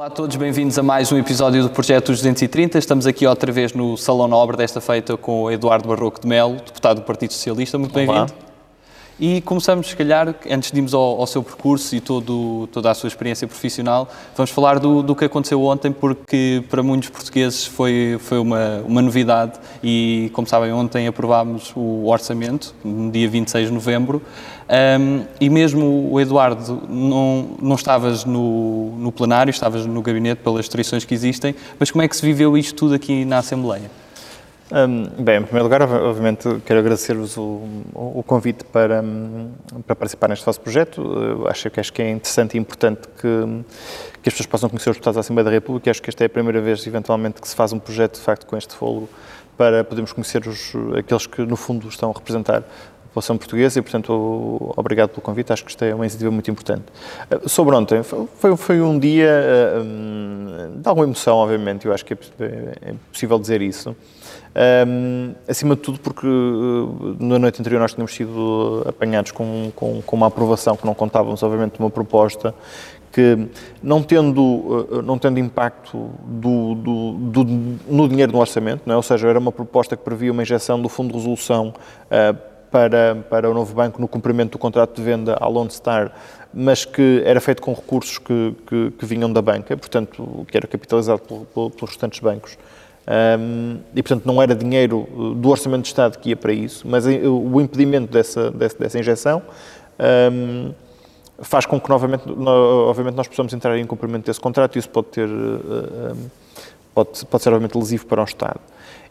Olá a todos, bem-vindos a mais um episódio do Projeto 230. Estamos aqui outra vez no Salão Nobre, desta feita com o Eduardo Barroco de Melo, deputado do Partido Socialista. Muito bem-vindo. E começamos, se calhar, antes de irmos ao, ao seu percurso e todo, toda a sua experiência profissional, vamos falar do, do, que aconteceu ontem, porque para muitos portugueses foi, foi uma, uma novidade e, como sabem, ontem aprovámos o orçamento, no dia 26 de novembro, um, e mesmo o Eduardo, não, não estavas no, no plenário, estavas no gabinete pelas restrições que existem, mas como é que se viveu isto tudo aqui na Assembleia? Um, bem, em primeiro lugar, obviamente, quero agradecer-vos o, o, convite para, para participar neste vosso projeto. Eu acho, acho que é interessante e importante que, que as pessoas possam conhecer os deputados da Assembleia da República. Acho que esta é a primeira vez, eventualmente, que se faz um projeto, de facto, com este fôlego, para podermos conhecer os, aqueles que, no fundo, estão a representar população portuguesa e, portanto, obrigado pelo convite. Acho que isto é uma iniciativa muito importante. Uh, sobre ontem, foi, foi um dia uh, de alguma emoção, obviamente, eu acho que é, é possível dizer isso. Um, acima de tudo porque uh, na noite anterior nós tínhamos sido apanhados com, com, com, uma aprovação que não contávamos, obviamente, de uma proposta que, não tendo, não tendo impacto do, do, do, no dinheiro do orçamento, não é? ou seja, era uma proposta que previa uma injeção do Fundo de Resolução uh, para, para o novo banco no cumprimento do contrato de venda à Lone Star, mas que era feito com recursos que, que, que vinham da banca, portanto, que era capitalizado pelos restantes bancos. Um, e, portanto, não era dinheiro uh, do Orçamento de Estado que ia para isso, mas uh, o impedimento dessa, dessa, dessa injeção um, faz com que, novamente, no, obviamente, nós possamos entrar em cumprimento desse contrato e isso pode ter, uh, pode, pode ser, obviamente, lesivo para o Estado.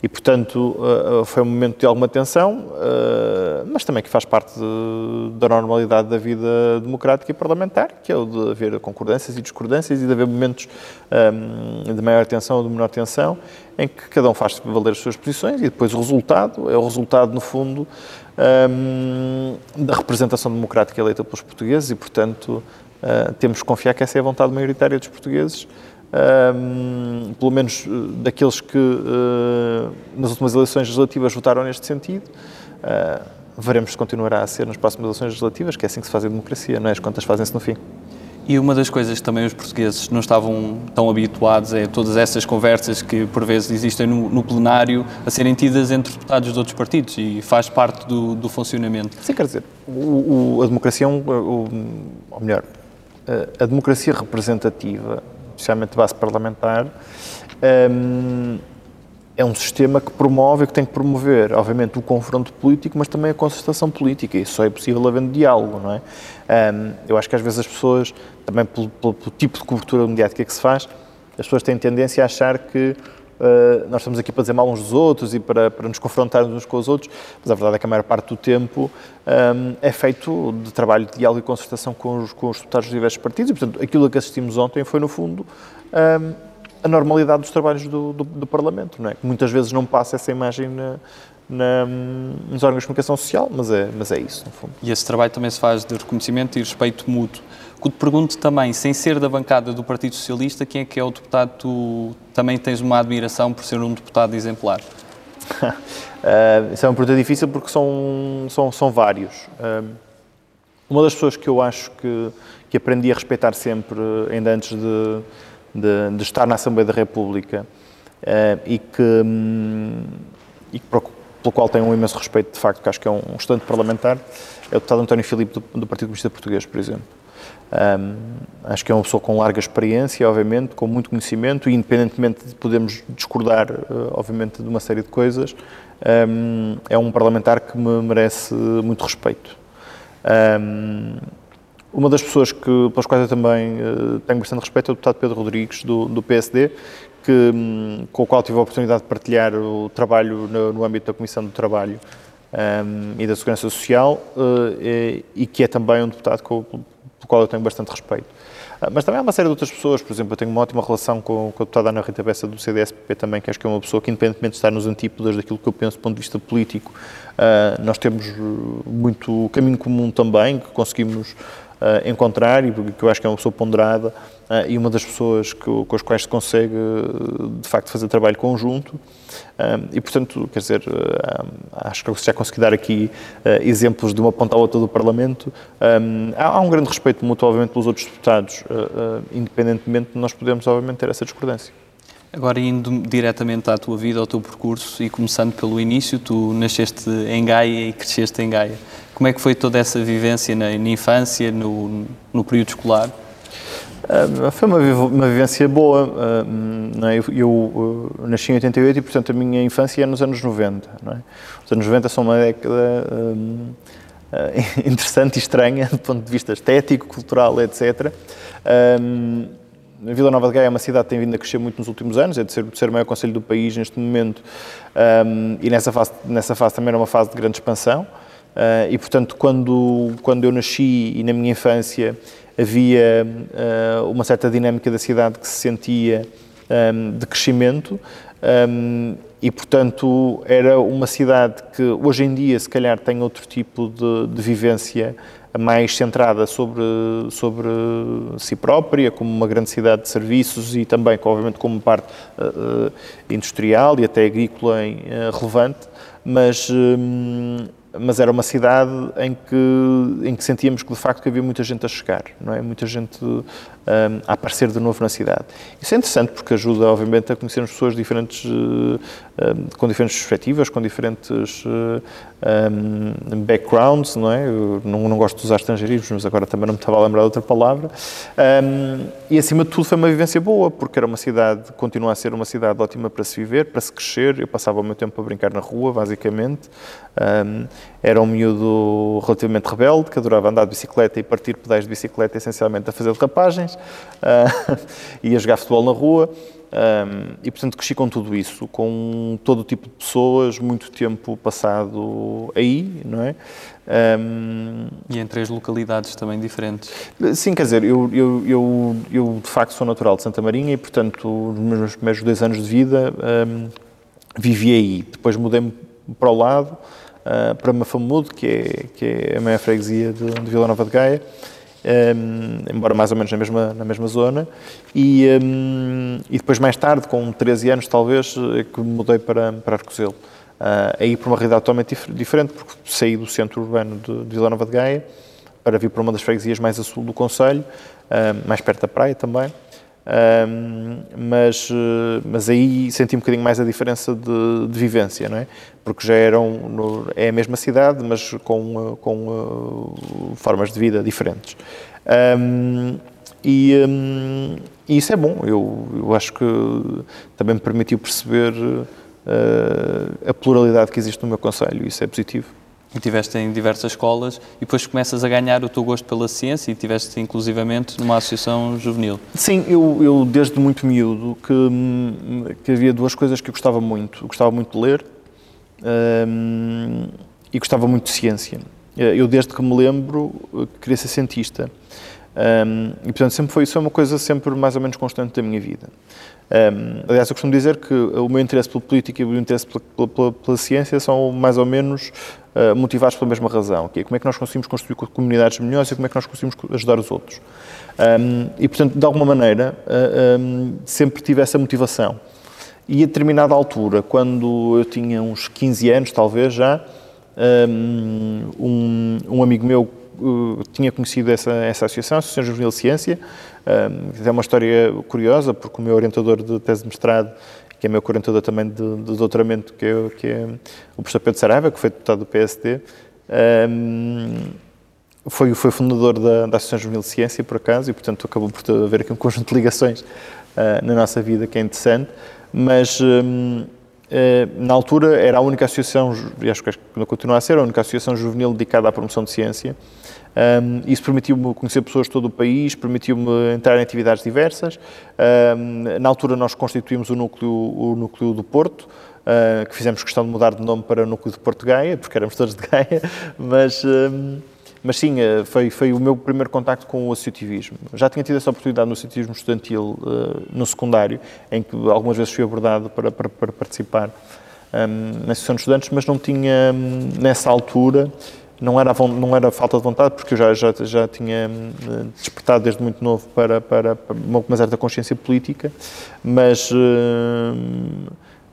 E, portanto, uh, foi um momento de alguma tensão, uh, mas também que faz parte da normalidade da vida democrática e parlamentar, que é o de haver concordâncias e discordâncias e de haver momentos um, de maior tensão ou de menor tensão, em que cada um faz valer as suas posições e depois o resultado é o resultado, no fundo, um, da representação democrática eleita pelos portugueses e, portanto, temos que confiar que essa é a vontade maioritária dos portugueses um, pelo menos eh, daqueles que uh, nas últimas eleições legislativas votaram neste sentido. Uh, veremos se continuará a ser nas próximas eleições legislativas, que é assim que se faz a democracia, não é? As contas fazem-se no fim. E uma das coisas que também os portugueses não estavam tão habituados é todas essas conversas que por vezes existem no, no plenário a serem tidas entre deputados de outros partidos e faz parte do, do funcionamento. Sim, quer dizer, o, o, a democracia é o, ou melhor, a democracia representativa especialmente de base parlamentar, um, é um sistema que promove e que tem que promover, obviamente, o confronto político, mas também a concertação política. Isso só é possível havendo diálogo, não é? Um, eu acho que às vezes as pessoas, também pelo, pelo, pelo, tipo de cobertura mediática que se faz, as pessoas têm tendência a achar que uh, nós estamos aqui para dizer mal uns dos outros e para, para nos confrontarmos uns com os outros, mas a verdade é que a maior parte do tempo um, é feito de trabalho de diálogo e concertação com os, com os deputados dos diversos partidos e, portanto, aquilo que assistimos ontem foi, no fundo, um, a normalidade dos trabalhos do, do, do, Parlamento, não é? Que muitas vezes não passa essa imagem na, na, nos órgãos de comunicação social, mas é, mas é isso, no fundo. E esse trabalho também se faz de reconhecimento e respeito mútuo. Que te pergunto também, sem ser da bancada do Partido Socialista, quem é que é o deputado que tu também tens uma admiração por ser um deputado exemplar? uh, isso é uma pergunta difícil porque são, são, são vários. Uh, uma das pessoas que eu acho que, que aprendi a respeitar sempre, ainda antes de, de, de estar na Assembleia da República, uh, e que, um, que pelo qual tenho um imenso respeito, de facto, que acho que é um, um estudante parlamentar, é o deputado António Filipe do, do Partido Comunista Português, por exemplo. Um, acho que é uma pessoa com larga experiência, obviamente, com muito conhecimento, e independentemente de podermos discordar, uh, obviamente, de uma série de coisas, um, é um parlamentar que me merece muito respeito. Um, uma das pessoas que, pelas quais eu também uh, tenho bastante respeito é o deputado Pedro Rodrigues, do, do PSD, que, um, com o qual tive a oportunidade de partilhar o trabalho no, no âmbito da Comissão do Trabalho um, e da Segurança Social, uh, e, e, que é também um deputado com, qual eu tenho bastante respeito. Uh, mas também há uma série de outras pessoas, por exemplo, eu tenho uma ótima relação com, com a deputada Ana Rita Bessa do CDSP também, que acho que é uma pessoa que, independentemente de estar nos antípodas daquilo que eu penso do ponto de vista político, uh, nós temos muito caminho comum também, que conseguimos encontrar e que eu acho que é uma pessoa ponderada e uma das pessoas que, com as quais se consegue, de facto, fazer trabalho conjunto. E, portanto, quer dizer, acho que já consegui dar aqui exemplos de uma ponta à outra do Parlamento. há, um grande respeito mútuo, obviamente, pelos outros deputados, independentemente de nós podermos, obviamente, ter essa discordância. Agora, indo diretamente à tua vida, ao teu percurso e começando pelo início, tu nasceste em Gaia e cresceste em Gaia. Como é que foi toda essa vivência na, na infância, no, no período escolar? Uh, foi uma, vivência boa. Uh, é? Eu, uh, nasci em 88 e, portanto, a minha infância é nos anos 90. É? Os anos 90 são uma década interessante e estranha do ponto de vista estético, cultural, etc. A Vila Nova de Gaia é uma cidade que tem vindo a crescer muito nos últimos anos, é de ser, o maior conselho do país neste momento, e nessa fase, nessa fase também era uma fase de grande expansão. Uh, e, portanto, quando, quando eu nasci e na minha infância havia uh, uma certa dinâmica da cidade que se sentia um, de crescimento, um, e, portanto, era uma cidade que hoje em dia, se calhar, tem outro tipo de, de vivência mais centrada sobre, sobre si própria, como uma grande cidade de serviços e também, obviamente, como parte uh, industrial e até agrícola em, uh, relevante, mas um, mas era uma cidade em que, em que sentíamos que de facto havia muita gente a chegar, não é? Muita gente um, a aparecer de novo na cidade. Isso é interessante porque ajuda, obviamente, a conhecermos pessoas diferentes, um, com diferentes perspectivas, com diferentes um, backgrounds, não é? Eu não, não, gosto de usar estrangeirismos, mas agora também não me estava a lembrar de outra palavra. e acima de tudo foi uma vivência boa, porque era uma cidade, continua a ser uma cidade ótima para se viver, para se crescer. Eu passava o meu tempo a brincar na rua, basicamente. Era um miúdo relativamente rebelde, que adorava andar de bicicleta e partir pedais de bicicleta, essencialmente a fazer derrapagens, uh, ia jogar futebol na rua. Um, e, portanto, cresci com tudo isso, com todo o tipo de pessoas, muito tempo passado aí, não é? Um, e em três localidades também diferentes. Sim, quer dizer, eu, eu, eu, eu de facto sou natural de Santa Marinha e, portanto, nos meus primeiros dois anos de vida um, vivi aí. Depois mudei-me para o lado, uh, para Mafamudo, que é, que é a maior freguesia de, de Vila Nova de Gaia, um, embora mais ou menos na mesma, na mesma zona, e, um, e depois mais tarde, com 13 anos talvez, é que mudei para, para Arcozelo. Uh, aí para uma realidade totalmente dif diferente, porque saí do centro urbano de, de Vila Nova de Gaia. Para vir para uma das freguesias mais a sul do Conselho, uh, mais perto da praia também, um, mas, eh, mas aí senti um bocadinho mais a diferença de, de vivência, não é? Porque já eram, no, é a mesma cidade, mas com, com uh, formas de vida diferentes. Um, e, um, isso é bom, eu, eu acho que também me permitiu perceber uh, a pluralidade que existe no meu Conselho, isso é positivo e tiveste em diversas escolas e depois começas a ganhar o teu gosto pela ciência e tiveste inclusivamente numa associação juvenil. Sim, eu, eu desde muito miúdo que, que havia duas coisas que eu gostava muito. Eu gostava muito de ler um, e gostava muito de ciência. Eu desde que me lembro queria ser cientista. Um, e portanto sempre foi isso é uma coisa sempre mais ou menos constante da minha vida. Um, aliás, eu costumo dizer que o meu interesse pela política e o interesse pela, pela, pela ciência são mais ou menos uh, motivados pela mesma razão, que é como é que nós conseguimos construir comunidades melhores e como é que nós conseguimos ajudar os outros. Um, e, portanto, de alguma maneira, uh, um, sempre tive essa motivação. E a determinada altura, quando eu tinha uns 15 anos, talvez já, um, um amigo meu uh, tinha conhecido essa, essa associação, a Associação Juvenil de Ciência, é uma história curiosa, porque o meu orientador de tese de mestrado, que é meu orientador também de, de doutoramento, que é, que é, o professor Pedro Saraiva, que foi deputado do PSD, foi, foi fundador da, da Associação Juvenil de Ciência, por acaso, e portanto acabou por haver aqui um conjunto de ligações uh, na nossa vida que é interessante, mas uh, na altura era a única associação, e acho que continua a ser, a única associação juvenil dedicada à promoção de ciência, um, isso permitiu-me conhecer pessoas de todo o país, permitiu-me entrar em atividades diversas. Um, na altura nós constituímos o núcleo, o núcleo do Porto, uh, que fizemos questão de mudar de nome para núcleo de Porto Gaia, porque éramos todos de Gaia, mas... Mas sim, ah, foi, foi o meu primeiro contacto com o associativismo. Já tinha tido essa oportunidade no associativismo estudantil uh, no secundário, em que algumas vezes fui abordado para, para, para participar um, na Associação de Estudantes, mas não tinha, nessa altura, não era, não era falta de vontade, porque eu já, já, já tinha hum, despertado desde muito novo para, para, para uma certa consciência política, mas hum,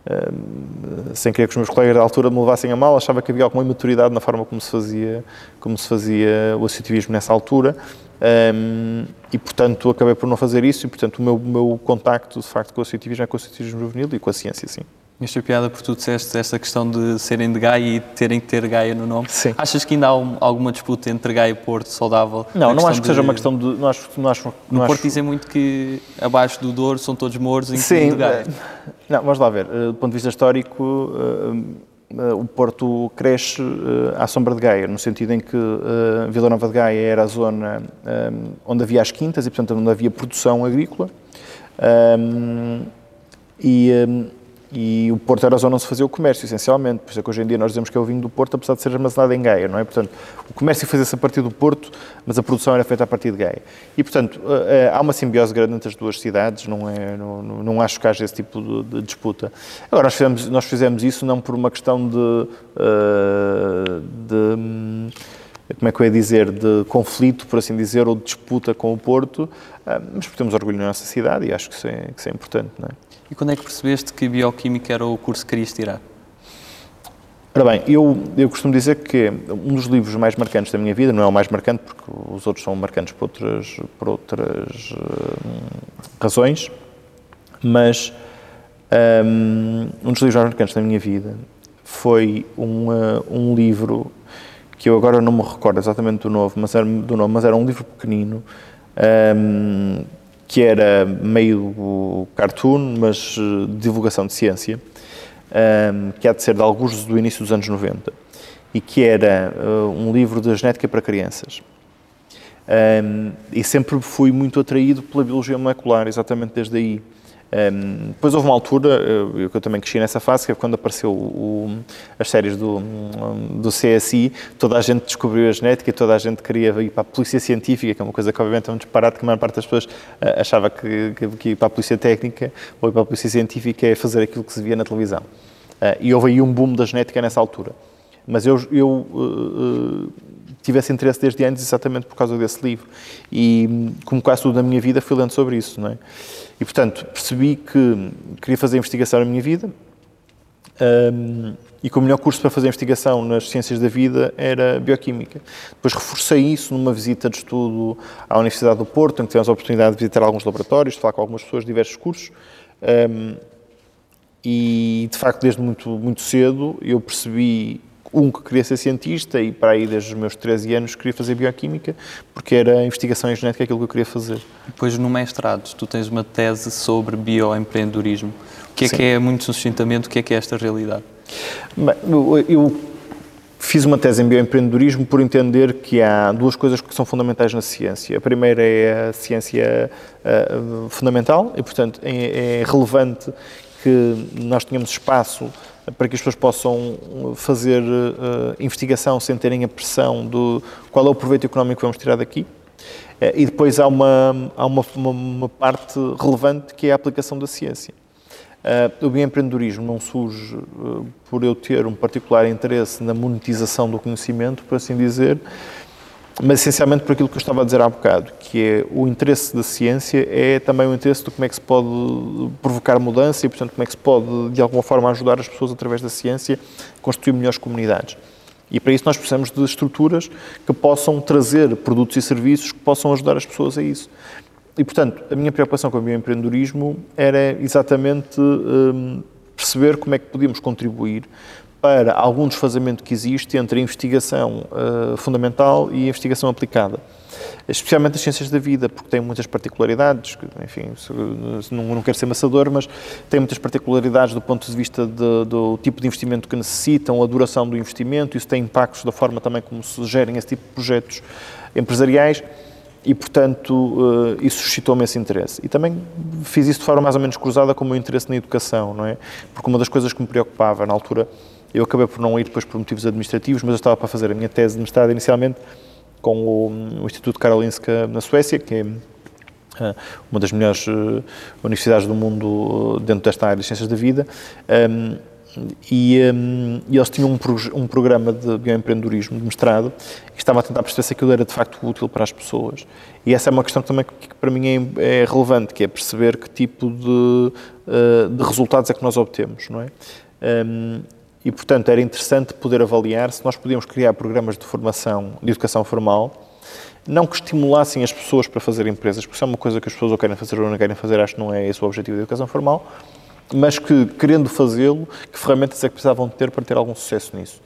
hum, sem querer que os meus colegas da altura me levassem a mal, achava que havia alguma imaturidade na forma como se fazia, como se fazia o associativismo nessa altura. Um, e, portanto, acabei por não fazer isso e, portanto, o meu, meu contacto, de facto, com o associativismo é com o associativismo juvenil e com a ciência, sim. Esta piada por tu disseste essa questão de serem de Gaia e terem que ter Gaia no nome. Sim. Achas que ainda há um, alguma disputa entre Gaia e Porto saudável? Não, não acho que de... seja uma questão de... Não acho, não acho, não no Porto dizem muito que abaixo do Douro são todos mortos, incluindo Sim, Gaia. Eh, não, vamos lá ver. Eh, do ponto de vista histórico, eh, o Porto cresce à sombra de Gaia, no sentido em que Vila Nova de Gaia era a zona onde havia as quintas e, portanto, onde havia produção agrícola. E e o Porto era a zona onde se fazia o comércio, essencialmente. Por isso é que hoje em dia nós dizemos que é o vinho do Porto, apesar de ser armazenado em Gaia, não é? Portanto, o comércio fazia-se a partir do Porto, mas a produção era feita a partir de Gaia. E, portanto, eh, eh, há uma simbiose grande entre as duas cidades, não, é, não, não acho que haja esse tipo de, de disputa. Agora, nós fizemos, nós fizemos isso não por uma questão de, eh, de como é que eu ia dizer, de conflito, por assim dizer, ou de disputa com o Porto, mas porque temos orgulho na nossa cidade e acho que isso é, que isso é importante. Não é? E quando é que percebeste que Bioquímica era o curso que querias tirar? Ora bem, eu, eu costumo dizer que um dos livros mais marcantes da minha vida, não é o mais marcante, porque os outros são marcantes por outras, por outras uh, razões, mas um, um, dos livros mais marcantes da minha vida foi um, uh, um livro que eu agora não me recordo exatamente do, novo, mas era, do nome, mas era um livro pequenino que era meio cartoon, mas eh, divulgação de ciência, ehm, que há de ser de alguns do início dos anos 90, e que era uh, um livro de genética para crianças. Ehm, e sempre fui muito atraído pela biologia molecular, exatamente desde aí. Um, depois houve uma altura, eu, eu também cresci nessa fase, que é quando apareceu o, as séries do, do CSI, toda a gente descobriu a genética e toda a gente queria ir para a polícia científica, que é uma coisa que obviamente é um disparate, que a maior parte das pessoas uh, achava que, que, que, ir para a polícia técnica ou ir para a polícia científica é fazer aquilo que se via na televisão. Uh, e houve aí um boom da genética nessa altura. Mas eu, eu uh, tive esse interesse desde antes exatamente por causa desse livro. E, como quase tudo na minha vida, fui lendo sobre isso, não é? E, portanto, percebi que queria fazer investigação na minha vida um, e que o melhor curso para fazer investigação nas ciências da vida era bioquímica. Depois reforcei isso numa visita de estudo à Universidade do Porto, em que tivemos a oportunidade de visitar alguns laboratórios, de falar com algumas pessoas de diversos cursos. Um, e, de facto, desde muito, muito cedo eu percebi um que queria ser cientista e para aí desde os meus 13 anos queria fazer bioquímica porque era investigação em genética aquilo que eu queria fazer. Depois no mestrado tu tens uma tese sobre bioempreendedorismo. O que é Sim. que é muito sucintamente, o que é que é esta realidade? Eu fiz uma tese em bioempreendedorismo por entender que há duas coisas que são fundamentais na ciência. A primeira é a ciência uh, fundamental e, portanto, é, é relevante que nós tenhamos espaço para que as pessoas possam fazer uh, investigação sem terem a pressão do qual é o proveito económico que vamos tirar daqui. Uh, e depois há, uma, há uma, uma, uma, parte relevante que é a aplicação da ciência. Uh, o bioempreendedorismo não surge por eu ter um particular interesse na monetização do conhecimento, por assim dizer, mas essencialmente por aquilo que eu estava a dizer há bocado, que é o interesse da ciência é também o interesse de como é que se pode provocar mudança e, portanto, como é que se pode, de alguma forma, ajudar as pessoas através da ciência a construir melhores comunidades. E para isso nós precisamos de estruturas que possam trazer produtos e serviços que possam ajudar as pessoas a isso. E, portanto, a minha preocupação com o bioempreendedorismo era exatamente hum, perceber como é que podíamos contribuir para algum desfazamento que existe entre a investigação uh, fundamental e a investigação aplicada. Especialmente as ciências da vida, porque têm muitas particularidades, enfim, não, não quero ser maçador, mas têm muitas particularidades do ponto de vista de, do tipo de investimento que necessitam, a duração do investimento, isso tem impactos da forma também como se gerem esse tipo de projetos empresariais e, portanto, eh, isso suscitou-me esse interesse. E também fiz isso de forma mais ou menos cruzada com o meu interesse na educação, não é? Porque uma das coisas que me preocupava na altura eu acabei por não ir depois por motivos administrativos, mas eu estava para fazer a minha tese de mestrado inicialmente com o, o Instituto Karolinska na Suécia, que é uh, uma das melhores uh, universidades do mundo dentro desta área de ciências da vida. Um, e, um, e, eles tinham um, um, programa de bioempreendedorismo de mestrado e estava a tentar perceber se aquilo era de facto útil para as pessoas. E essa é uma questão também que, que para mim é, é, relevante, que é perceber que tipo de, uh, de resultados é que nós obtemos, não é? Um, e, portanto, era interessante poder avaliar se nós podíamos criar programas de formação, de educação formal, não que estimulassem as pessoas para fazer empresas, porque isso é uma coisa que as pessoas ou querem fazer ou não querem fazer, acho que não é esse o objetivo da educação formal, mas que, querendo fazê-lo, que ferramentas é que precisavam ter para ter algum sucesso nisso.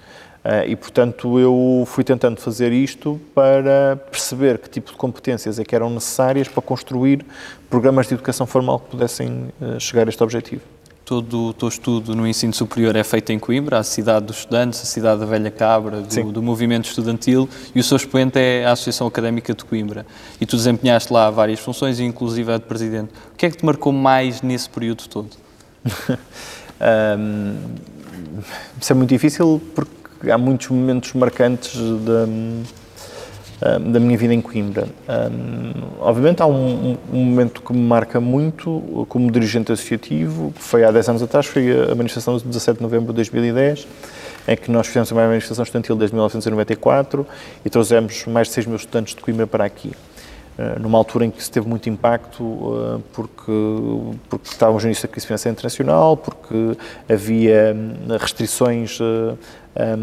Uh, e, portanto, eu fui tentando fazer isto para perceber que tipo de competências é que eram necessárias para construir programas de educação formal que pudessem uh, chegar a este objetivo. Todo o teu estudo no ensino superior é feito em Coimbra, a cidade dos estudantes, a cidade da Velha Cabra, do, do movimento estudantil, e o seu expoente é a Associação Académica de Coimbra. E tu desempenhaste lá várias funções, inclusive a de presidente. O que é que te marcou mais nesse período todo? um, isso é muito difícil porque há muitos momentos marcantes da, da minha vida em Coimbra. Obviamente há um, um, momento que me marca muito como dirigente associativo, que foi há 10 anos atrás, foi a manifestação de 17 de novembro de 2010, em que nós fizemos uma manifestação estudantil desde 1994 e trouxemos mais de 6 mil estudantes de Coimbra para aqui. Eh, numa altura em que isso teve muito impacto, eh, porque, porque estávamos no início da crise financeira internacional, porque havia hum, restrições um, eh,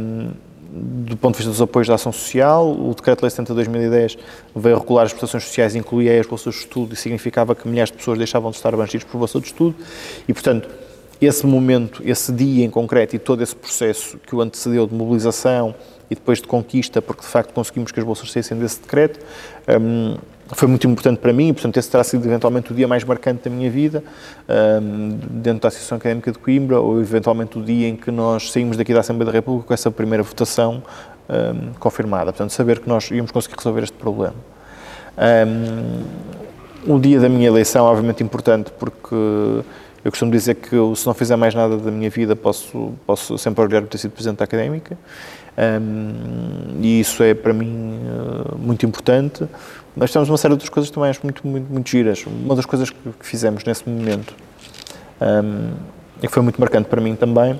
do ponto de vista dos apoios da ação social. O Decreto-Lei 70 de 2010 veio regular as prestações sociais, incluía as bolsas de estudo, e significava que milhares de pessoas deixavam de estar abrangidas por bolsa de estudo. E, portanto, esse momento, esse dia em concreto e todo esse processo que o antecedeu de mobilização e depois de conquista, porque de facto conseguimos que as bolsas saíssem desse decreto, um, foi muito importante para mim, portanto, esse terá sido eventualmente o dia mais marcante da minha vida, um, dentro da Associação Académica de Coimbra, ou eventualmente o dia em que nós saímos daqui da Assembleia da República com essa primeira votação um, confirmada. Portanto, saber que nós íamos conseguir resolver este problema. Um, o dia da minha eleição é obviamente importante porque eu costumo dizer que se não fizer mais nada da minha vida, posso, posso sempre orgulhar de ter sido Presidente da Académica. Um, e isso é para mim uh, muito importante. Nós temos uma série de outras coisas também acho muito, muito, muito giras. Uma das coisas que, que fizemos nesse momento um, e que foi muito marcante para mim também,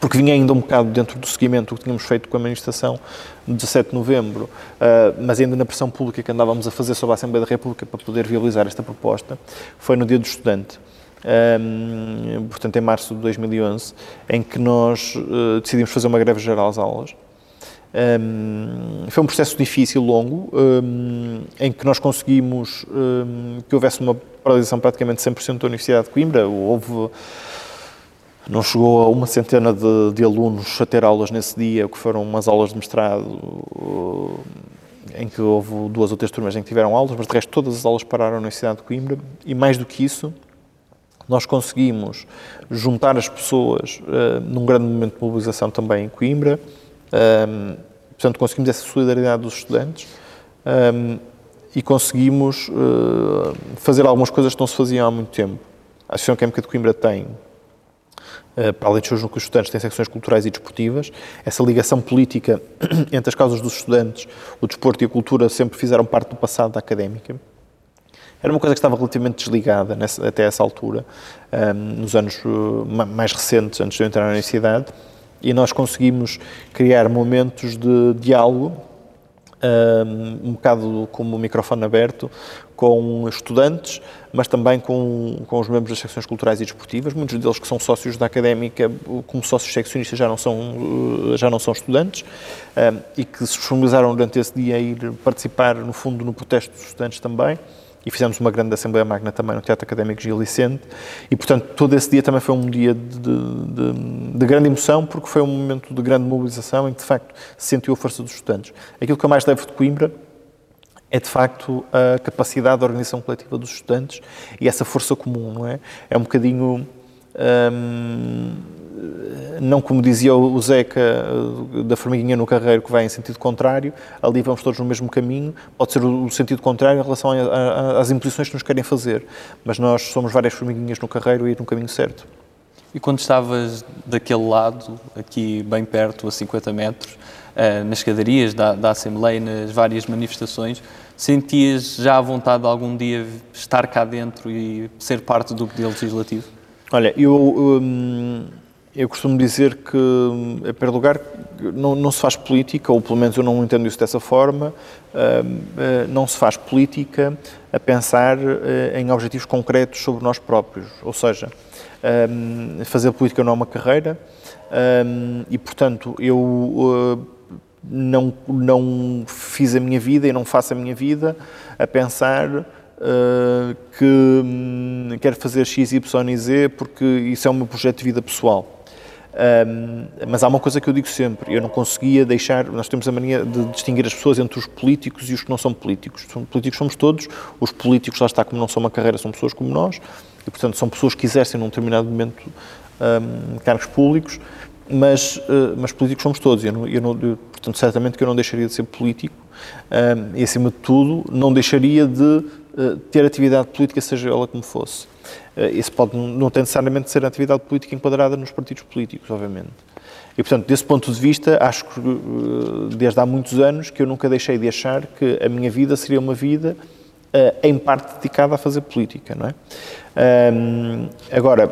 porque vinha ainda um bocado dentro do seguimento que tínhamos feito com a manifestação de 17 de novembro, uh, mas ainda na pressão pública que andávamos a fazer sobre a Assembleia da República para poder viabilizar esta proposta, foi no Dia do Estudante. Um, portanto, em março de 2011, em que nós uh, decidimos fazer uma greve geral às aulas. Um, foi um processo difícil, longo, um, em que nós conseguimos que houvesse uma paralisação praticamente 100% da Universidade de Coimbra. Houve, não chegou a uma centena de, de, alunos a ter aulas nesse dia, que foram umas aulas de mestrado, uh, em que houve duas ou três turmas em que tiveram aulas, mas de resto todas as aulas pararam na Universidade de Coimbra. E mais do que isso, nós conseguimos juntar as pessoas uh, num grande momento de mobilização também em Coimbra. Um, ehm, portanto, conseguimos essa solidariedade dos estudantes um, ehm, e conseguimos uh, fazer algumas coisas que não se faziam há muito tempo. A Associação Química de Coimbra tem, uh, para além dos seus núcleos estudantes, tem secções culturais e desportivas. Essa ligação política entre as causas dos estudantes, o desporto e a cultura sempre fizeram parte do passado da académica. Era uma coisa que estava relativamente desligada nessa, até essa altura, um, nos anos uh, mais recentes, antes de eu entrar na universidade, e nós conseguimos criar momentos de diálogo, um, um bocado como o microfone aberto, com estudantes, mas também com, com os membros das secções culturais e desportivas, muitos deles que são sócios da académica, como sócios seccionistas já não são, uh, já não são estudantes, um, e que se disponibilizaram durante esse dia a ir participar, no fundo, no protesto dos estudantes também e fizemos uma grande Assembleia Magna também no Teatro Académico Gil Vicente e, portanto, todo esse dia também foi um dia de, de, de, grande emoção porque foi um momento de grande mobilização em que, de facto, se sentiu a força dos estudantes. Aquilo que eu mais levo de Coimbra é, de facto, a capacidade de organização coletiva dos estudantes e essa força comum, não é? É um bocadinho... Hum, não como dizia o Zeca eh, da formiguinha no carreiro que vai em sentido contrário, ali vamos todos no mesmo caminho, pode ser o sentido contrário em relação às imposições que nos querem fazer, mas nós somos várias formiguinhas no carreiro e ir no caminho certo. E quando estavas daquele lado, aqui bem perto, a 50 metros, eh, nas escadarias da, da Assembleia, nas várias manifestações, sentias já a vontade de algum dia estar cá dentro e ser parte do poder legislativo? Olha, eu... Hum eu costumo dizer que, em primeiro lugar, não, não, se faz política, ou pelo menos eu não entendo isso dessa forma, não se faz política a pensar em objetivos concretos sobre nós próprios. Ou seja, fazer política não é uma carreira e, portanto, eu não, não fiz a minha vida e não faço a minha vida a pensar que quero fazer X, Y e Z porque isso é o meu projeto de vida pessoal. Um, mas há uma coisa que eu digo sempre: eu não conseguia deixar. Nós temos a mania de distinguir as pessoas entre os políticos e os que não são políticos. Os políticos somos todos, os políticos, lá está, como não são uma carreira, são pessoas como nós, e portanto são pessoas que exercem num determinado momento um, cargos públicos mas, uh, mas políticos somos todos. Eu não, eu não, eu, portanto, certamente que eu não deixaria de ser político um, e, acima de tudo, não deixaria de uh, ter atividade política, seja ela como fosse. Isso pode não tem necessariamente de ser atividade política enquadrada nos partidos políticos, obviamente. E, portanto, desse ponto de vista, acho que desde há muitos anos que eu nunca deixei de achar que a minha vida seria uma vida em parte dedicada a fazer política, não é? Um, agora,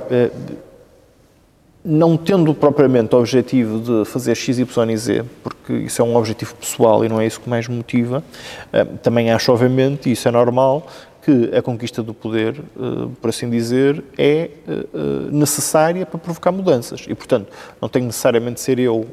não tendo propriamente o objetivo de fazer X, Y e Z, porque isso é um objetivo pessoal e não é isso que mais me motiva, eh, também acho, obviamente, e isso é normal, que a conquista do poder, eh, por assim dizer, é eh, necessária para provocar mudanças. E, portanto, não tenho necessariamente de ser eu,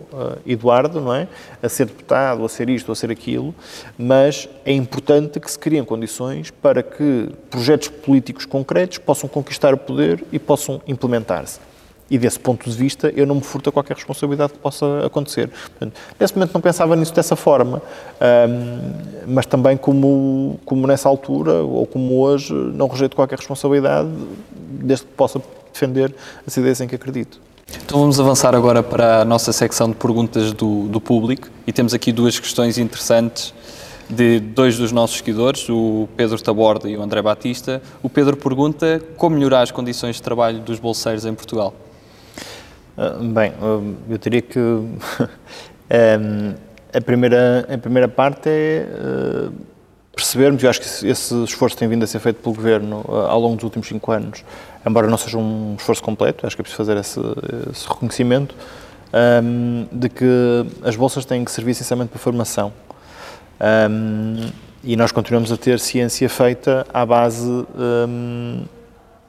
Eduardo, não é? A ser deputado, a ser isto, a ser aquilo, mas é importante que se criem condições para que projetos políticos concretos possam conquistar o poder e possam implementar-se. E desse ponto de vista, eu não me furto a qualquer responsabilidade que possa acontecer. Portanto, nesse momento não pensava nisso dessa forma, mas também como, como nessa altura, ou como hoje, não rejeito qualquer responsabilidade, desde que possa defender as ideias em que acredito. Então vamos avançar agora para a nossa secção de perguntas do, do público e temos aqui duas questões interessantes de dois dos nossos seguidores, o Pedro Taborda e o André Batista. O Pedro pergunta como melhorar as condições de trabalho dos bolseiros em Portugal. Ah, bem, ah, eu diria que a, primeira, a primeira parte é ah, percebermos, e acho que esse esforço tem vindo a ser feito pelo Governo ao longo dos últimos cinco anos, embora não seja um esforço completo, acho que é preciso fazer esse, esse reconhecimento, de que as bolsas têm que servir essencialmente para formação. e nós continuamos a ter ciência feita à base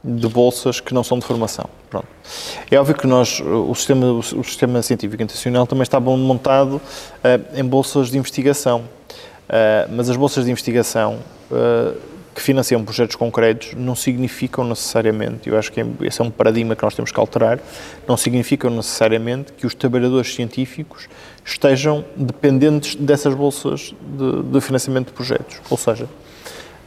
de bolsas que não são de formação. Pronto. É óbvio que nós, o sistema, o sistema científico internacional também está bom montado uh, em bolsas de investigação, uh, mas as bolsas de investigação uh, que financiam projetos concretos não significam necessariamente, eu acho que esse é um paradigma que nós temos que alterar, não significam necessariamente que os trabalhadores científicos estejam dependentes dessas bolsas de, de financiamento de projetos. Ou seja,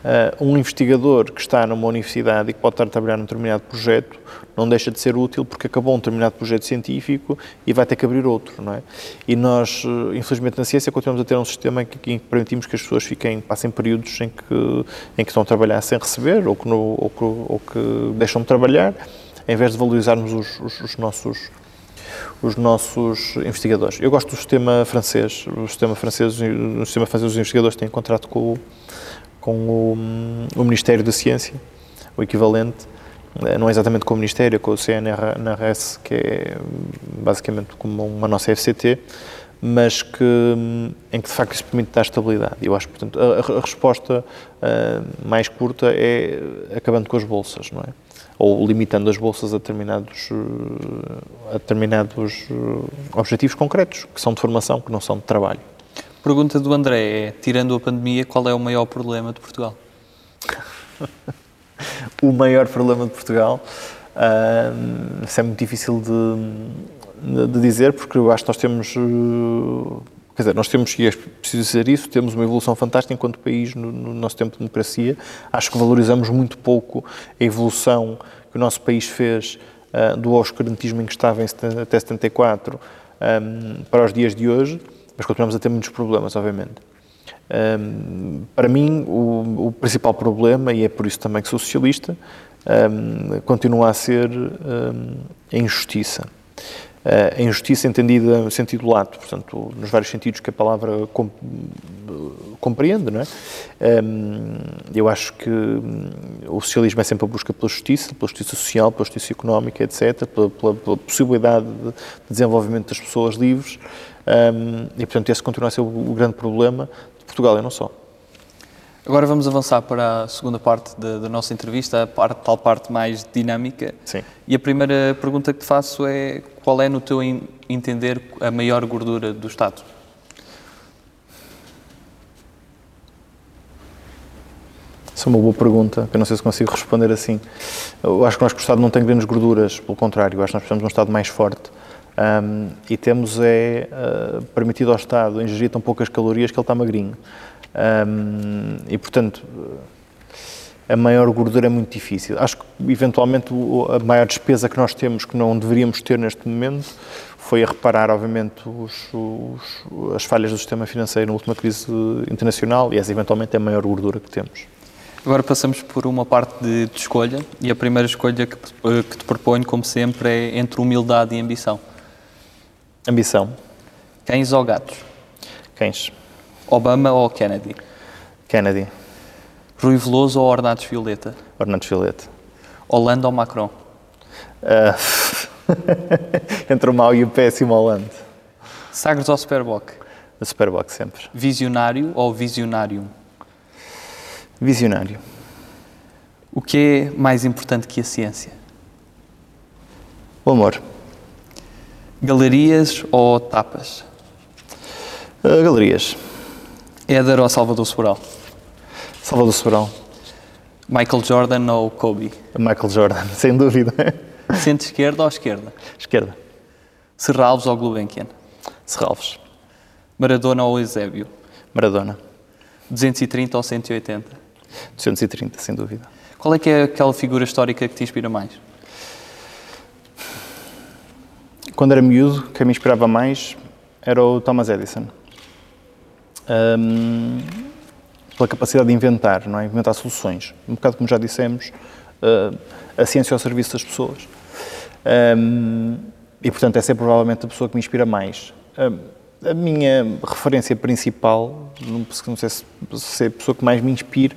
Uh, um investigador que está numa universidade e que pode estar a trabalhar num determinado projeto não deixa de ser útil porque acabou um determinado projeto científico e vai ter que abrir outro, não é? E nós, uh, infelizmente, na ciência continuamos a ter um sistema em que, permitimos que as pessoas fiquem, passem períodos em que, em que estão a trabalhar sem receber ou que, no, ou que, ou que deixam de trabalhar, em vez de valorizarmos os, os, os nossos os nossos investigadores. Eu gosto do sistema francês. O sistema francês, no sistema francês os investigadores têm contrato com o com o, o Ministério da Ciência, o equivalente, eh, não é exatamente com o Ministério, é com o CNRS, que é basicamente como uma nossa FCT, mas que, em que de facto isso permite dar estabilidade. Eu acho, portanto, a, a resposta mais curta é acabando com as bolsas, não é? Ou limitando as bolsas a determinados, a determinados objetivos concretos, que são de formação, que não são de trabalho. Pergunta do André é, tirando a pandemia, qual é o maior problema de Portugal? o maior problema de Portugal? Uh, isso é muito difícil de, de, dizer, porque eu acho que nós temos... Uh, quer dizer, nós temos, e é preciso dizer isso, temos uma evolução fantástica enquanto país no, no nosso tempo de democracia. Acho que valorizamos muito pouco a evolução que o nosso país fez uh, do oscurantismo em que estava em, até 74 um, para os dias de hoje mas continuamos a ter muitos problemas, obviamente. Um, para mim, o, o, principal problema, e é por isso também que sou socialista, um, continua a ser um, a injustiça. a injustiça entendida no sentido lato, portanto, nos vários sentidos que a palavra compreende, não é? Eu acho que hum, o socialismo é sempre a busca pela justiça, pela justiça social, pela justiça económica, etc., pela, pela, pela possibilidade de desenvolvimento das pessoas livres, e, portanto, esse continua a ser o grande problema de Portugal e não só. Agora vamos avançar para a segunda parte da, da nossa entrevista, a parte, tal parte mais dinâmica. Sim. E a primeira pergunta que te faço é qual é, no teu entender, a maior gordura do Estado? Essa é uma boa pergunta, eu não sei se consigo responder assim. Eu acho que nós, o Estado, não tem grandes gorduras, pelo contrário, acho que nós precisamos de um Estado mais forte. Um, e temos é uh, permitido ao Estado ingerir tão poucas calorias que ele está magrinho. Um, e, portanto, a maior gordura é muito difícil. Acho que, eventualmente, a maior despesa que nós temos, que não deveríamos ter neste momento, foi a reparar, obviamente, os, os, as falhas do sistema financeiro na última crise internacional e essa, eventualmente, é a maior gordura que temos. Agora passamos por uma parte de, de escolha e a primeira escolha que, que te proponho, como sempre, é entre humildade e ambição. Ambição. Cães ou gatos? Cães. Obama ou Kennedy? Kennedy. Rui Veloso ou Ornatos Violeta? Ornatos Violeta. Holanda ou Macron? Uh, entre o mau e o péssimo Holanda. Sagres ou Superboc? A Superboc sempre. Visionário ou Visionário? Visionário. O que é mais importante que a ciência? O amor. Galerias ou tapas? Uh, galerias. Éder ou Salvador Sobral? Salvador Sobral. Michael Jordan ou Kobe? Michael Jordan, sem dúvida. Centro-esquerda ou esquerda? Esquerda. Serralves ou Gulbenkian? Serralves. Maradona ou Eusébio? Maradona. 230 ou 180? 230, sem dúvida. Qual é que é aquela figura histórica que te inspira mais? Quando era miúdo, quem me inspirava mais era o Thomas Edison um, pela capacidade de inventar, não é? Inventar soluções. Um bocado como já dissemos, uh, a ciência ao serviço das pessoas. Um, e, portanto, essa é provavelmente a pessoa que me inspira mais. Um, a minha referência principal, não, sei se, é a pessoa que mais me inspira,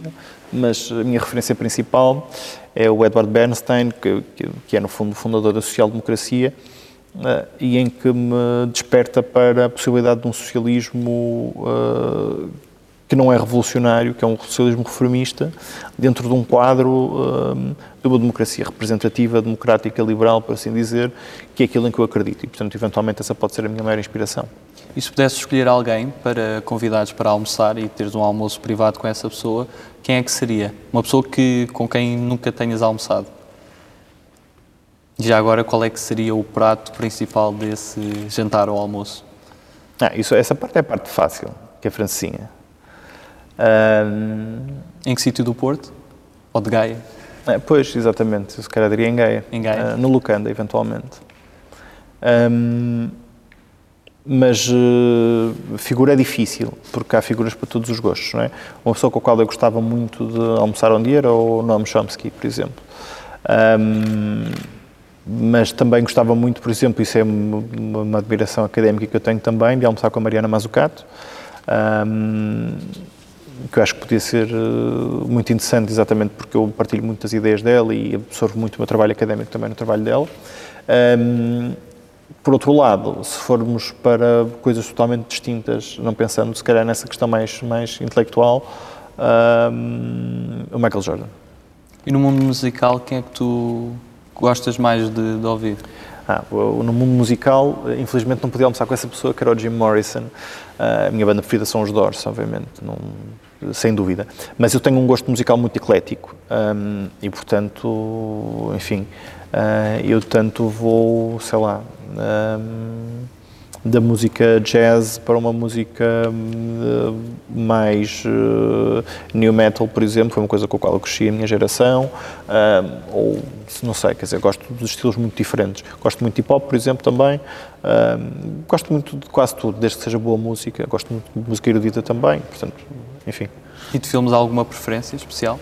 mas a minha referência principal é o Edward Bernstein, que, que, é, no fundo, o fundador da social-democracia, Uh, e em que me desperta para a possibilidade de um socialismo uh, que não é revolucionário, que é um socialismo reformista, dentro de um quadro uh, de uma democracia representativa, democrática, liberal, por assim dizer, que é aquilo em que eu acredito. E, portanto, eventualmente, essa pode ser a minha maior inspiração. E se pudesse escolher alguém para convidares para almoçar e teres um almoço privado com essa pessoa, quem é que seria? Uma pessoa que, com quem nunca tenhas almoçado? Já agora, qual é que seria o prato principal desse jantar ou almoço? Ah, isso, essa parte é a parte fácil, que é a francesinha. Um... Em que sítio do Porto? Ou de Gaia? É, pois, exatamente. Se calhar diria em Gaia. Em Gaia? Uh, no Lucanda, eventualmente. Um, mas uh, figura é difícil, porque há figuras para todos os gostos, não é? Uma pessoa com a qual eu gostava muito de almoçar um dia era o Noam Chomsky, por exemplo. Um, mas também gostava muito, por exemplo, isso é uma, uma, admiração académica que eu tenho também, de almoçar com a Mariana Mazzucato, um, que eu acho que podia ser uh, muito interessante, exatamente porque eu partilho muitas ideias dela e absorvo muito o meu trabalho académico também no trabalho dela. Um, por outro lado, se formos para coisas totalmente distintas, não pensando se calhar nessa questão mais, mais intelectual, um, o Michael Jordan. E no mundo musical, quem é que tu gostas mais de, de ouvir? Ah, no mundo musical, infelizmente não podia almoçar com essa pessoa que era o Jim Morrison. Uh, a minha banda preferida são os Doors, obviamente, não, sem dúvida. Mas eu tenho um gosto musical muito eclético um, e, portanto, enfim, uh, eu tanto vou, sei lá, da música jazz para uma música uh, mais uh, new metal, por exemplo, foi uma coisa com a qual eu cresci a minha geração, uh, ou não sei, quer dizer, gosto de estilos muito diferentes. Gosto muito de hip hop, por exemplo, também. gosto muito de quase tudo, desde que seja boa música. Gosto muito de música erudita também, portanto, enfim. E de filmes, alguma preferência especial?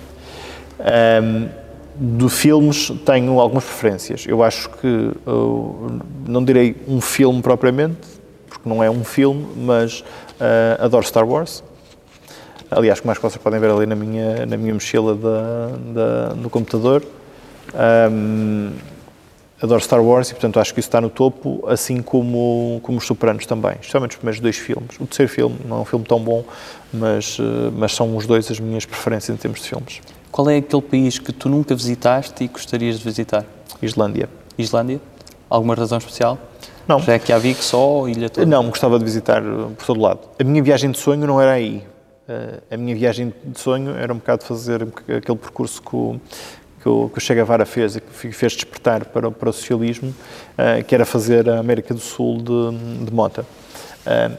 Um, de filmes tenho algumas preferências. Eu acho que, uh, não direi um filme propriamente, porque não é um filme, mas uh, adoro Star Wars. Aliás, como mais que vocês podem ver ali na minha, na minha mochila da, da, do computador. Um, adoro Star Wars e, portanto, acho que isso está no topo, assim como, como os Sopranos também, especialmente os primeiros dois filmes. O terceiro filme não é um filme tão bom, mas, uh, mas são os dois as minhas preferências em termos de filmes. Qual é aquele país que tu nunca visitaste e gostarias de visitar? Islândia. Islândia? Alguma razão especial? Não. Reykjavik só ou ilha toda? Não, gostava de visitar uh, por todo lado. A minha viagem de sonho não era aí. Uh, a minha viagem de sonho era um bocado fazer aquele percurso que o, que o, que o Che Guevara fez e que fez despertar para, para o socialismo, uh, que era fazer a América do Sul de, de mota.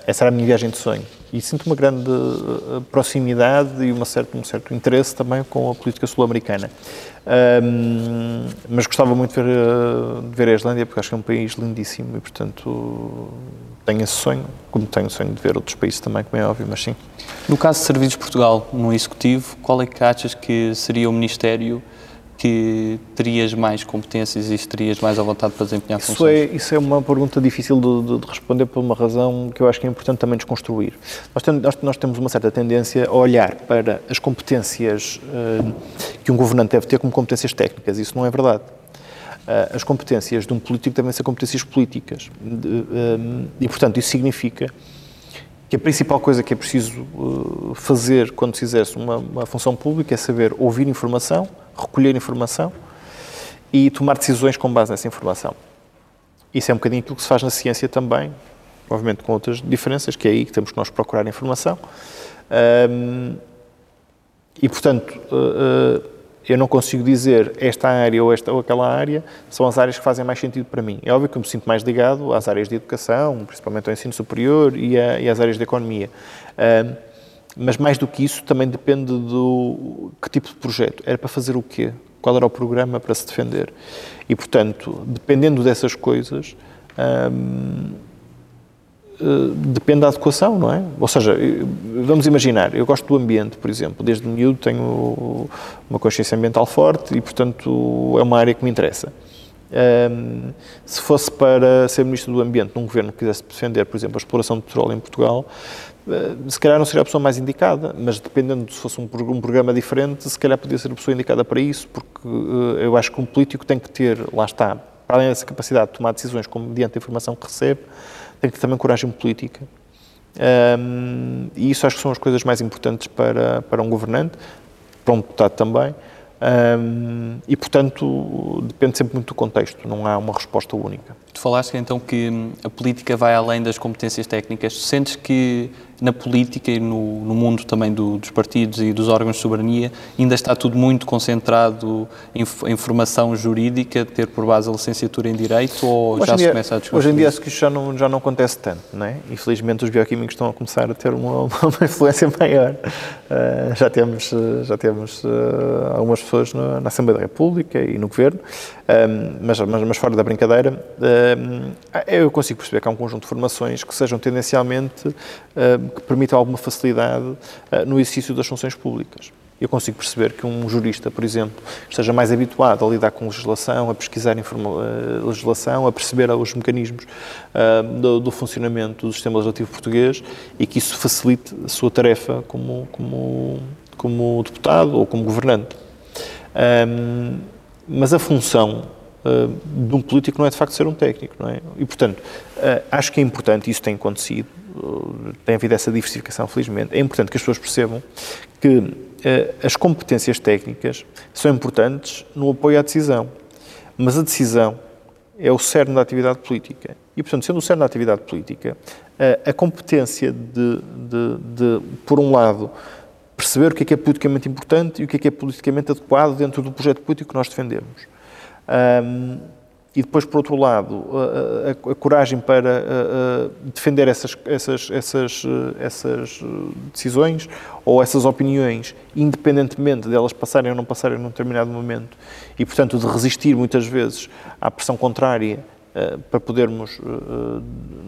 Essa era a minha viagem de sonho. E sinto uma grande uh, proximidade e uma certa, um certo interesse também com a política sul-americana. Uh, mas gostava muito de ver, de ver, a Islândia, porque acho que é um país lindíssimo e, portanto, tenho esse sonho, como tenho o sonho de ver outros países também, como é óbvio, mas sim. No caso de Serviços Portugal, no Executivo, qual é que achas que seria o Ministério que terias mais competências e terias mais à vontade para desempenhar isso funções? É, isso é uma pergunta difícil de, de, responder por uma razão que eu acho que é importante também desconstruir. Nós, tem, nós, nós temos uma certa tendência a olhar para as competências uh, que um governante deve ter como competências técnicas. Isso não é verdade. Uh, as competências de um político devem ser competências políticas. De, uh, e, portanto, isso significa que a principal coisa que é preciso fazer quando se exerce uma, uma função pública é saber ouvir informação, recolher informação e tomar decisões com base nessa informação. Isso é um bocadinho aquilo que se faz na ciência também, obviamente com outras diferenças, que é aí que temos que nós procurar informação. Um, e, portanto, uh, uh, eu não consigo dizer esta área ou esta ou aquela área são as áreas que fazem mais sentido para mim. É óbvio que eu me sinto mais ligado às áreas de educação, principalmente ao ensino superior e, a, e às áreas de economia. Um, mas mais do que isso, também depende do que tipo de projeto. Era para fazer o quê? Qual era o programa para se defender? E, portanto, dependendo dessas coisas, depende da adequação, não é? Ou seja, vamos imaginar, eu gosto do ambiente, por exemplo, desde miúdo tenho uma consciência ambiental forte e, portanto, é uma área que me interessa. Um, se fosse para ser Ministro do Ambiente num governo que quisesse defender, por exemplo, a exploração de petróleo em Portugal, eh, se calhar não seria a pessoa mais indicada, mas dependendo se fosse um, um, programa diferente, se calhar podia ser a pessoa indicada para isso, porque eu acho que um político tem que ter, lá está, para além dessa capacidade de tomar decisões com, mediante a informação que recebe, tem que ter também coragem política. Um, e isso acho que são as coisas mais importantes para, para um governante, para um deputado também. Um, e, portanto, depende sempre muito do contexto, não há uma resposta única. Tu falaste então que a política vai além das competências técnicas. Sentes que na política e no, no mundo também do, dos partidos e dos órgãos de soberania ainda está tudo muito concentrado em, em formação jurídica, ter por base a licenciatura em Direito ou hoje já se começa a discutir? Hoje em dia acho que isso já não, já não acontece tanto, não é? Infelizmente os bioquímicos estão a começar a ter uma, uma influência maior. Uh, já temos, já temos uh, algumas pessoas no, na Assembleia da República e no Governo, um, mas, mas, mas, fora da brincadeira, um, eu consigo perceber que há um conjunto de formações que sejam tendencialmente, um, que permitam alguma facilidade uh, no exercício das funções públicas. Eu consigo perceber que um jurista, por exemplo, esteja mais habituado a lidar com legislação, a pesquisar uh, legislação, a perceber os mecanismos uh, do, do, funcionamento do sistema legislativo português e que isso facilite a sua tarefa como, como, como deputado ou como governante. Um, mas a função uh, de um político não é de facto ser um técnico, não é? E portanto, uh, acho que é importante, isso tem acontecido, tem havido essa diversificação, felizmente, é importante que as pessoas percebam que as competências técnicas são importantes no apoio à decisão, mas a decisão é o cerne da atividade política. E, portanto, sendo o cerne da atividade política, a competência de, de, de por um lado, perceber o que é que é politicamente importante e o que é que é politicamente adequado dentro do projeto político que nós defendemos. Um, e depois, por outro lado, a, a, a coragem para a, defender essas, essas, essas, essas decisões ou essas opiniões, independentemente delas passarem ou não passarem num determinado momento, e, portanto, de resistir muitas vezes à pressão contrária para podermos, uh,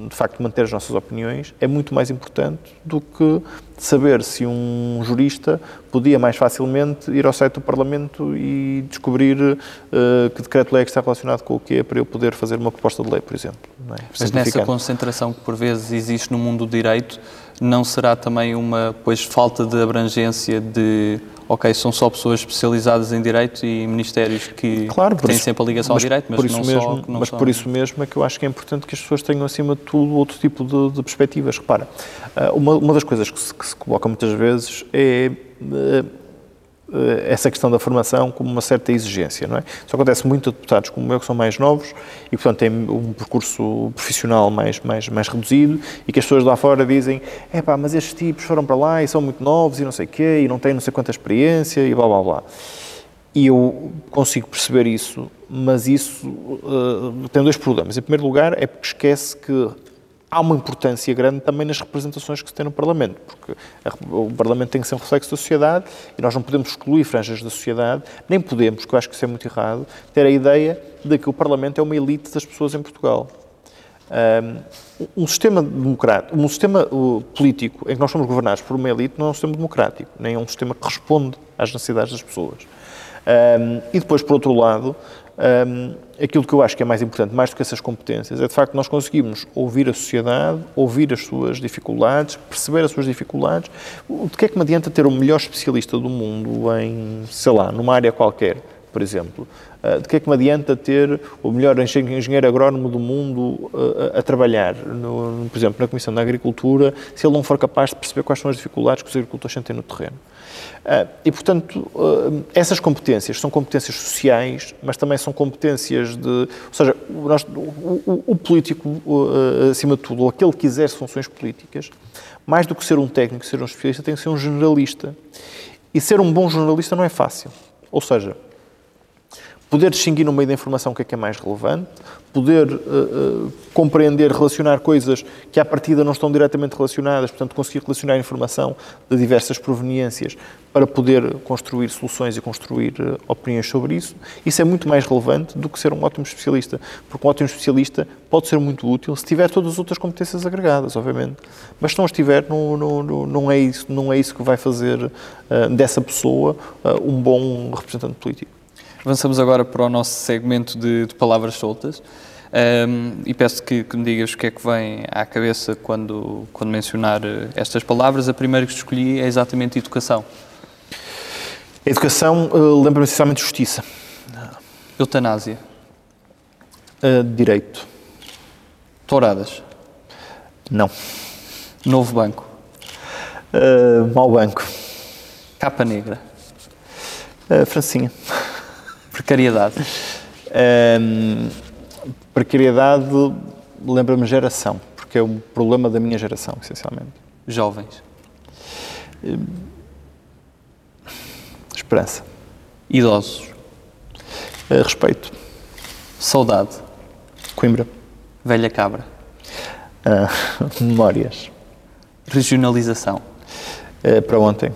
de facto, manter as nossas opiniões, é muito mais importante do que saber se um jurista podia mais facilmente ir ao site do Parlamento e descobrir uh, que decreto-lei é que está relacionado com o quê para eu poder fazer uma proposta de lei, por exemplo. É? Mas nessa concentração que por vezes existe no mundo do direito, não será também uma pois, falta de abrangência de ok, são só pessoas especializadas em direito e ministérios que, claro, que têm isso, sempre a ligação ao direito, mas, não mesmo, só, mas por isso mesmo é que eu acho que é importante que as pessoas tenham, acima de tudo, outro tipo de, de perspectivas. Repara, eh, uma, uma das coisas que se, que se coloca muitas vezes é eh, essa questão da formação como uma certa exigência, não é? Isso acontece muito a deputados como eu, que são mais novos e, portanto, têm um percurso profissional mais, mais, mais reduzido e que as pessoas lá fora dizem é pá, mas estes tipos foram para lá e são muito novos e não sei o quê e não têm não sei quanta experiência e blá, blá, blá. E eu consigo perceber isso, mas isso uh, tem dois problemas. Em primeiro lugar, é porque esquece que há uma importância grande também nas representações que se tem no Parlamento, porque o Parlamento tem que ser um reflexo da sociedade e nós não podemos excluir franjas da sociedade, nem podemos, que eu acho que isso é muito errado, ter a ideia de que o Parlamento é uma elite das pessoas em Portugal. Um, um sistema democrático, um sistema político em que nós somos governados por uma elite não é um sistema democrático, nem é um sistema que responde às necessidades das pessoas. Um, e depois, por outro lado, um, aquilo que eu acho que é mais importante, mais do que essas competências, é de facto nós conseguirmos ouvir a sociedade, ouvir as suas dificuldades, perceber as suas dificuldades. De que é que me adianta ter o melhor especialista do mundo em, sei lá, numa área qualquer, por exemplo? Ah, de que é que me adianta ter o melhor engenheiro agrónomo do mundo a, ah, a trabalhar, no, por exemplo, na Comissão da Agricultura, se ele não for capaz de perceber quais são as dificuldades que os agricultores sentem no terreno? Ah, e, portanto, ah, essas competências são competências sociais, mas também são competências de. Ou seja, nós, o, o, político, ah, acima de tudo, ou aquele que exerce funções políticas, mais do que ser um técnico, ser um especialista, tem que ser um generalista. E ser um bom jornalista não é fácil. Ou seja, poder distinguir no meio da informação o que é que é mais relevante, poder uh, uh, compreender, relacionar coisas que à partida não estão diretamente relacionadas, portanto conseguir relacionar informação de diversas proveniências para poder construir soluções e construir uh, opiniões sobre isso, isso é muito mais relevante do que ser um ótimo especialista, porque um ótimo especialista pode ser muito útil se tiver todas as outras competências agregadas, obviamente, mas se não estiver, não, não, não, é, isso, não é isso que vai fazer dessa pessoa um bom representante político. Avançamos agora para o nosso segmento de, de palavras soltas. Um, e peço que, que, me digas o que é que vem à cabeça quando, quando mencionar eh, estas palavras. A primeira que escolhi é exatamente educação. Educação uh, lembra-me essencialmente justiça. Eutanásia. Uh, direito. Touradas. Não. Novo banco. Uh, mau banco. Capa negra. Uh, Francinha. Precariedade. Um, precariedade lembra-me geração, porque é o problema da minha geração, essencialmente. Jovens. Um, esperança. Idosos. Uh, respeito. Saudade. Coimbra. Velha cabra. Uh, memórias. Regionalização. Uh, para ontem.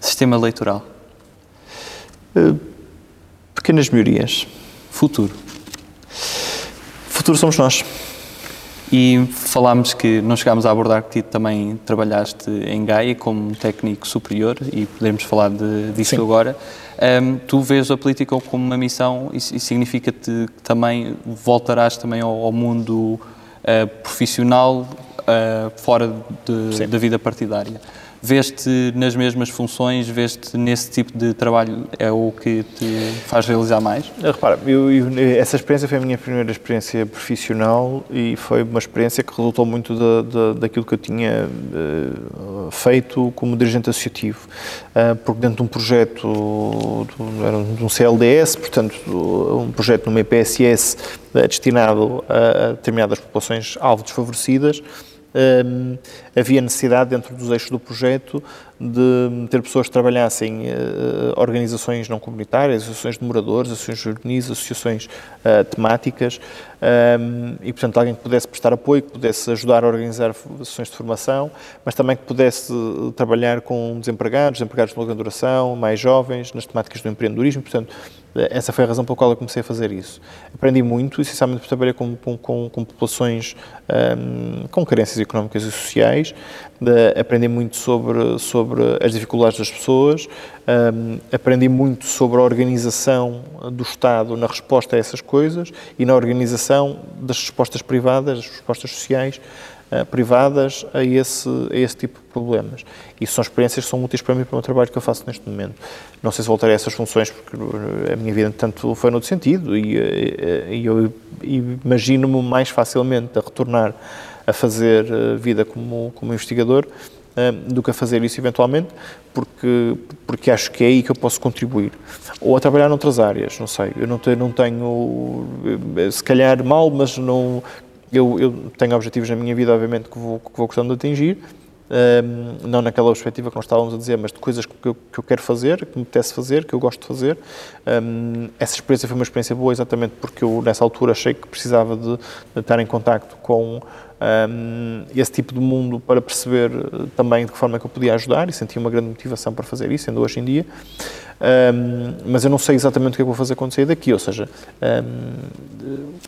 Sistema eleitoral. Pequenas melhorias. Futuro. Futuro somos nós. E falámos que não chegámos a abordar que também trabalhaste em Gaia como técnico superior e podemos falar de, disso Sim. agora. Um, tu vês a política como uma missão e, e significa-te que também voltarás também ao, ao mundo uh, profissional uh, fora de, da vida partidária. Veste nas mesmas funções, veste nesse tipo de trabalho, é o que te faz realizar mais? Eh, repara, eu, eu, essa experiência foi a minha primeira experiência profissional e foi uma experiência que resultou muito da, da, daquilo que eu tinha uh, feito como dirigente associativo, uh, porque dentro de um projeto, de, de um CLDS, portanto, um projeto numa EPSS uh, destinado a determinadas populações alvo desfavorecidas, um, havia necessidade, dentro dos eixos do projeto, de ter pessoas que trabalhassem uh, organizações não comunitárias, associações de moradores, associações juvenis, associações uh, temáticas, um, e, portanto, alguém que pudesse prestar apoio, que pudesse ajudar a organizar sessões de formação, mas também que pudesse trabalhar com desempregados, desempregados de longa duração, mais jovens, nas temáticas do empreendedorismo, portanto, essa foi a razão pela qual eu comecei a fazer isso. Aprendi muito, essencialmente por trabalhar com, com, com populações um, com carências económicas e sociais, de, aprendi muito sobre, sobre as dificuldades das pessoas, um, aprendi muito sobre a organização do Estado na resposta a essas coisas e na organização das respostas privadas, das respostas sociais privadas a esse, a esse tipo de problemas. E são experiências que são úteis para mim para o trabalho que eu faço neste momento. Não sei se voltarei a essas funções, porque a minha vida, tanto foi no outro sentido, e, e, e eu imagino-me mais facilmente a retornar a fazer eh, vida como, como investigador eh, do que a fazer isso eventualmente, porque, porque acho que é aí que eu posso contribuir. Ou a trabalhar noutras áreas, não sei. Eu não tenho, não tenho eh, se calhar mal, mas não, eu, eu, tenho objetivos na minha vida, obviamente, que vou, que vou gostando de atingir, um, não naquela perspectiva que nós estávamos a dizer, mas de coisas que eu, que eu quero fazer, que me apetece fazer, que eu gosto de fazer. Um, essa experiência foi uma experiência boa exatamente porque eu, nessa altura, achei que precisava de, de estar em contacto com um, esse tipo de mundo para perceber eh, também de que forma é que eu podia ajudar e senti uma grande motivação para fazer isso, ainda hoje em dia. Um, mas eu não sei exatamente o que é que vou fazer sair daqui, ou seja,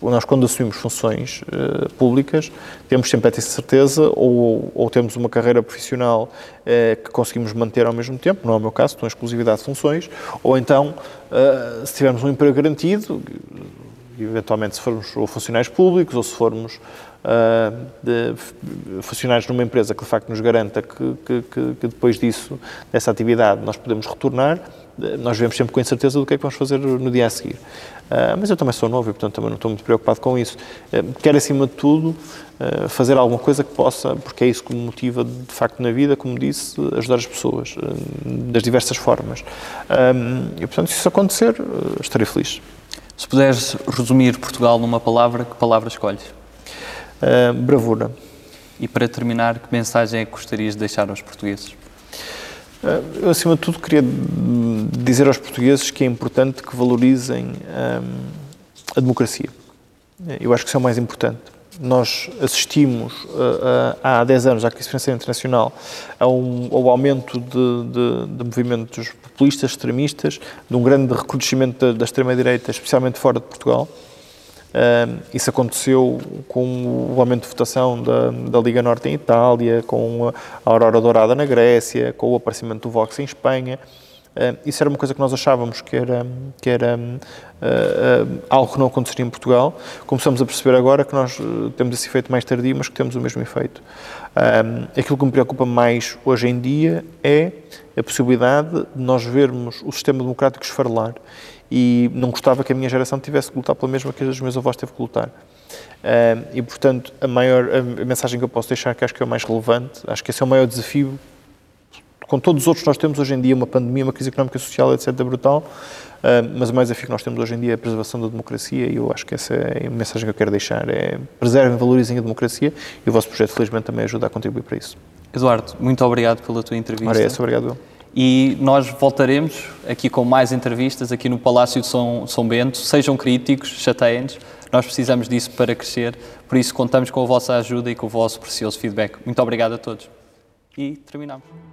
um, nós quando assumimos funções uh, públicas temos sempre essa certeza ou, ou temos uma carreira profissional uh, que conseguimos manter ao mesmo tempo, não é o meu caso, estou em exclusividade de funções, ou então uh, se tivermos um emprego garantido, eventualmente se formos ou funcionários públicos ou se formos de funcionários numa empresa que de facto nos garanta que, que, que, depois disso, dessa atividade, nós podemos retornar, nós vivemos sempre com incerteza do que é que vamos fazer no dia a seguir. Uh, mas eu também sou novo e, portanto, também não estou muito preocupado com isso. Quero, acima de tudo, fazer alguma coisa que possa, porque é isso que me motiva, de facto, na vida, como disse, ajudar as pessoas, das diversas formas. e, portanto, se isso acontecer, estarei feliz. Se puderes resumir Portugal numa palavra, que palavra escolhes? Uh, bravura. E para terminar, que mensagem é que gostarias de deixar aos portugueses? Uh, eu, acima de tudo, queria dizer aos portugueses que é importante que valorizem um, a democracia. Eu acho que isso é o mais importante. Nós assistimos uh, há 10 anos à crise financeira internacional um, ao aumento de, de, de, movimentos populistas, extremistas, de um grande recrudescimento da, da extrema-direita, especialmente fora de Portugal. Uh, isso aconteceu com o aumento de votação da, da, Liga Norte em Itália, com a Aurora Dourada na Grécia, com o aparecimento do Vox em Espanha. Uh, isso era uma coisa que nós achávamos que era, que era uh, algo que não aconteceria em Portugal. Começamos a perceber agora que nós temos esse efeito mais tardio, mas que temos o mesmo efeito. aquilo que me preocupa mais hoje em dia é a possibilidade de nós vermos o sistema democrático esfarelar e não gostava que a minha geração tivesse que lutar pela mesma que os meus avós teve que lutar. Uh, e, portanto, a maior a mensagem que eu posso deixar, que acho que é o mais relevante, acho que esse é o maior desafio, com todos os outros nós temos hoje em dia, uma pandemia, uma crise económica social, etc., brutal, uh, mas o mais desafio que nós temos hoje em dia é a preservação da democracia e eu acho que essa é a mensagem que eu quero deixar, é preservem, valorizem a democracia e o vosso projeto, felizmente, também ajuda a contribuir para isso. Eduardo, muito obrigado pela tua entrevista. Ora, é obrigado e nós voltaremos aqui com mais entrevistas aqui no Palácio de São, São Bento. Sejam críticos, chateiem-nos, nós precisamos disso para crescer, por isso contamos com a vossa ajuda e com o vosso precioso feedback. Muito obrigado a todos. E terminamos.